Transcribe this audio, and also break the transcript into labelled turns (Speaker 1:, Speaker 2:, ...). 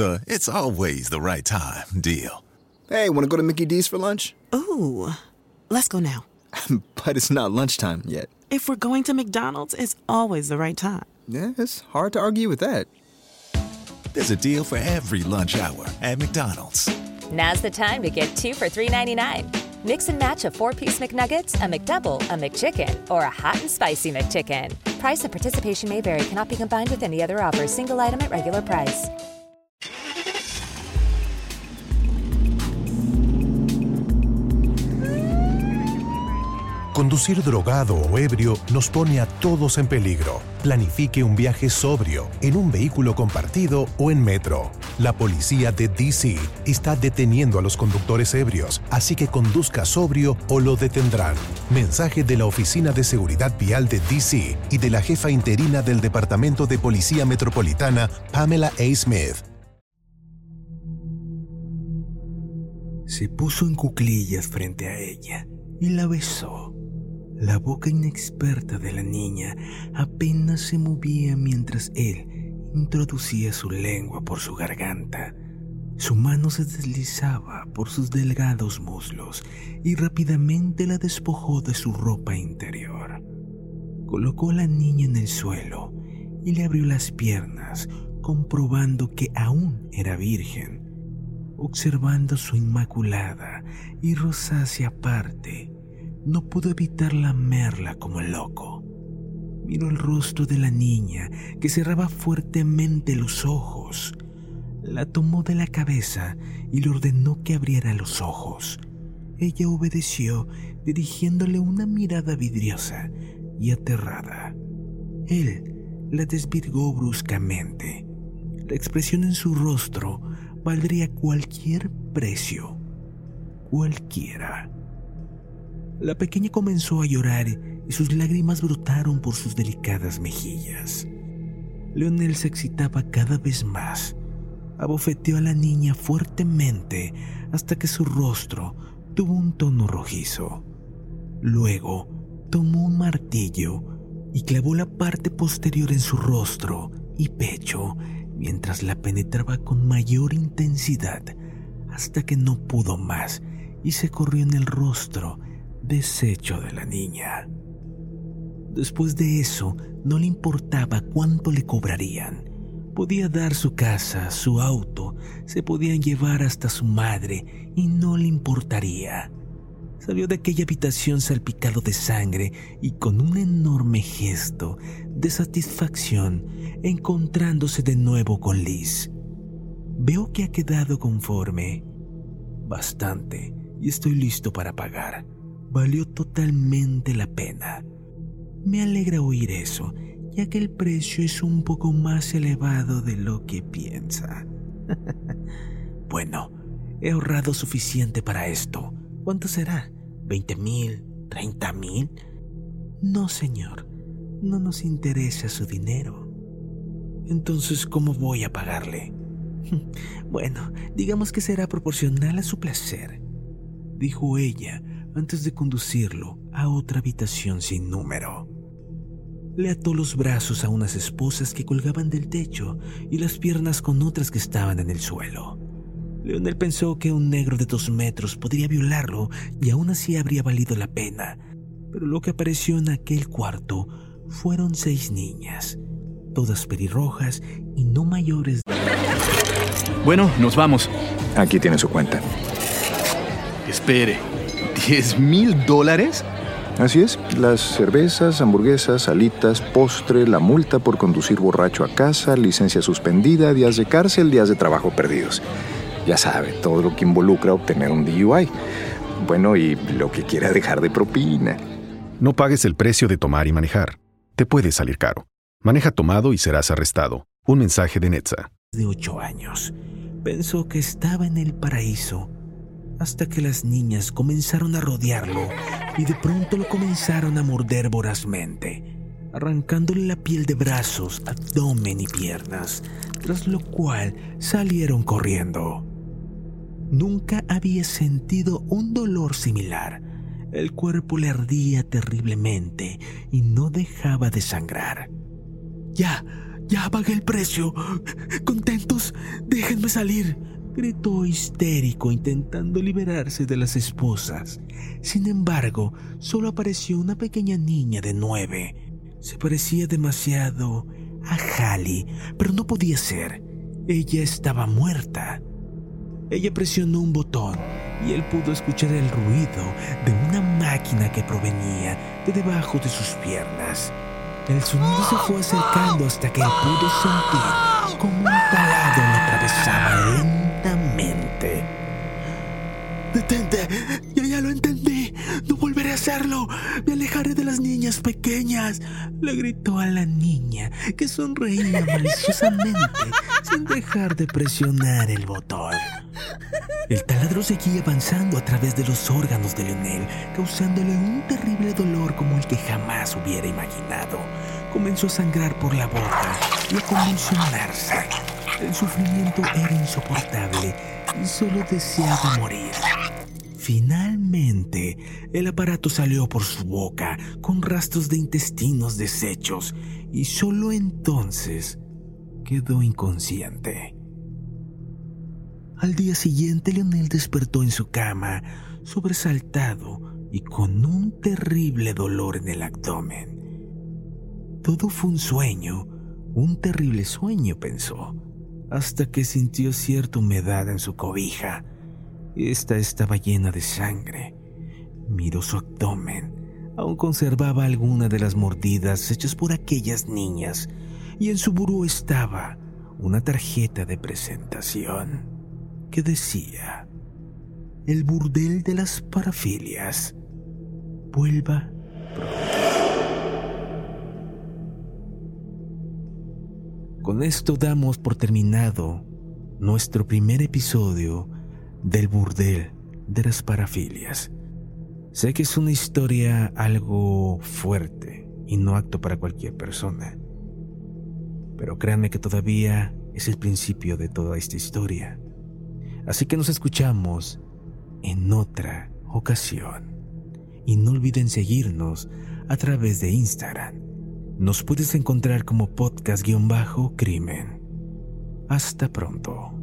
Speaker 1: The it's always the right time deal.
Speaker 2: Hey, want to go to Mickey D's for lunch?
Speaker 3: Ooh, let's go now.
Speaker 2: but it's not lunchtime yet.
Speaker 3: If we're going to McDonald's, it's always the right time.
Speaker 2: Yeah, it's hard to argue with that.
Speaker 1: There's a deal for every lunch hour at McDonald's.
Speaker 4: Now's the time to get two for $3.99. Mix and match a four piece McNuggets, a McDouble, a McChicken, or a hot and spicy McChicken. Price and participation may vary, cannot be combined with any other offer, single item at regular price.
Speaker 5: Conducir drogado o ebrio nos pone a todos en peligro. Planifique un viaje sobrio, en un vehículo compartido o en metro. La policía de DC está deteniendo a los conductores ebrios, así que conduzca sobrio o lo detendrán. Mensaje de la Oficina de Seguridad Vial de DC y de la jefa interina del Departamento de Policía Metropolitana, Pamela A. Smith.
Speaker 6: Se puso en cuclillas frente a ella y la besó. La boca inexperta de la niña apenas se movía mientras él introducía su lengua por su garganta. Su mano se deslizaba por sus delgados muslos y rápidamente la despojó de su ropa interior. Colocó a la niña en el suelo y le abrió las piernas, comprobando que aún era virgen. Observando su inmaculada y rosácea parte, no pudo evitar lamerla como loco. Miró el rostro de la niña, que cerraba fuertemente los ojos. La tomó de la cabeza y le ordenó que abriera los ojos. Ella obedeció, dirigiéndole una mirada vidriosa y aterrada. Él la desvirgó bruscamente. La expresión en su rostro valdría cualquier precio. Cualquiera. La pequeña comenzó a llorar y sus lágrimas brotaron por sus delicadas mejillas. Leonel se excitaba cada vez más. Abofeteó a la niña fuertemente hasta que su rostro tuvo un tono rojizo. Luego tomó un martillo y clavó la parte posterior en su rostro y pecho mientras la penetraba con mayor intensidad hasta que no pudo más y se corrió en el rostro desecho de la niña. Después de eso, no le importaba cuánto le cobrarían. Podía dar su casa, su auto, se podían llevar hasta su madre y no le importaría. Salió de aquella habitación salpicado de sangre y con un enorme gesto de satisfacción encontrándose de nuevo con Liz. Veo que ha quedado conforme. Bastante, y estoy listo para pagar valió totalmente la pena. Me alegra oír eso, ya que el precio es un poco más elevado de lo que piensa. bueno, he ahorrado suficiente para esto. ¿Cuánto será? ¿Veinte mil? ¿Treinta mil? No, señor, no nos interesa su dinero. Entonces, ¿cómo voy a pagarle? bueno, digamos que será proporcional a su placer, dijo ella, antes de conducirlo a otra habitación sin número. Le ató los brazos a unas esposas que colgaban del techo y las piernas con otras que estaban en el suelo. Leonel pensó que un negro de dos metros podría violarlo y aún así habría valido la pena, pero lo que apareció en aquel cuarto fueron seis niñas, todas pelirrojas y no mayores.
Speaker 7: Bueno, nos vamos.
Speaker 8: Aquí tiene su cuenta.
Speaker 7: Espere. ¿10 mil dólares?
Speaker 8: Así es, las cervezas, hamburguesas, salitas, postre, la multa por conducir borracho a casa, licencia suspendida, días de cárcel, días de trabajo perdidos. Ya sabe, todo lo que involucra obtener un DUI. Bueno, y lo que quiera dejar de propina.
Speaker 5: No pagues el precio de tomar y manejar. Te puede salir caro. Maneja tomado y serás arrestado. Un mensaje de Netza.
Speaker 6: De ocho años. Pensó que estaba en el paraíso hasta que las niñas comenzaron a rodearlo y de pronto lo comenzaron a morder vorazmente, arrancándole la piel de brazos, abdomen y piernas, tras lo cual salieron corriendo. Nunca había sentido un dolor similar. El cuerpo le ardía terriblemente y no dejaba de sangrar. Ya, Ya pagué el precio. Contentos, déjenme salir. Gritó histérico intentando liberarse de las esposas. Sin embargo, solo apareció una pequeña niña de nueve. Se parecía demasiado a Halley, pero no podía ser. Ella estaba muerta. Ella presionó un botón y él pudo escuchar el ruido de una máquina que provenía de debajo de sus piernas. El sonido se fue acercando hasta que él pudo sentir como un taladro lo atravesaba niñas pequeñas! Le gritó a la niña, que sonreía maliciosamente sin dejar de presionar el botón. El taladro seguía avanzando a través de los órganos de Leonel, causándole un terrible dolor como el que jamás hubiera imaginado. Comenzó a sangrar por la boca y a convulsionarse. El sufrimiento era insoportable y solo deseaba morir. Finalmente, el aparato salió por su boca con rastros de intestinos deshechos y solo entonces quedó inconsciente. Al día siguiente, Leonel despertó en su cama, sobresaltado y con un terrible dolor en el abdomen. Todo fue un sueño, un terrible sueño, pensó, hasta que sintió cierta humedad en su cobija. Esta estaba llena de sangre. Miró su abdomen. Aún conservaba alguna de las mordidas hechas por aquellas niñas, y en su buró estaba una tarjeta de presentación que decía, el burdel de las parafilias, vuelva Con esto damos por terminado nuestro primer episodio del burdel de las parafilias. Sé que es una historia algo fuerte y no apto para cualquier persona, pero créanme que todavía es el principio de toda esta historia. Así que nos escuchamos en otra ocasión. Y no olviden seguirnos a través de Instagram. Nos puedes encontrar como podcast-crimen. Hasta pronto.